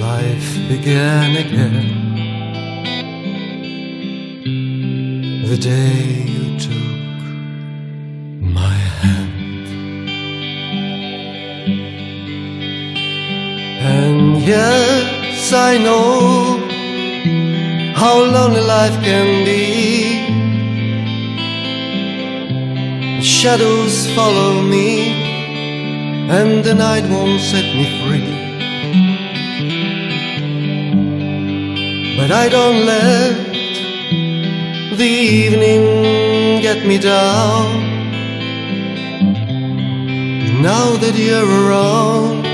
Life began again the day you took my hand. And yes, I know how lonely life can be. Shadows follow me, and the night won't set me free. But I don't let the evening get me down. Now that you're around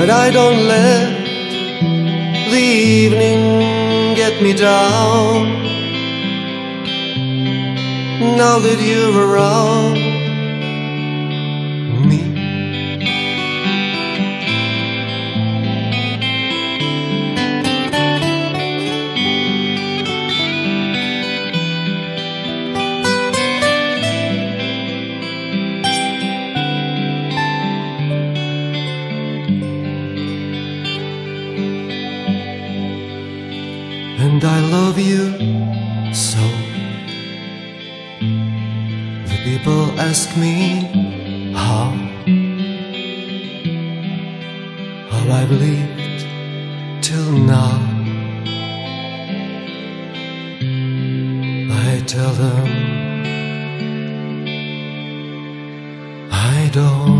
But I don't let the evening get me down. Now that you're around and I love you so. The people ask me how, how I've lived till now. I tell them I don't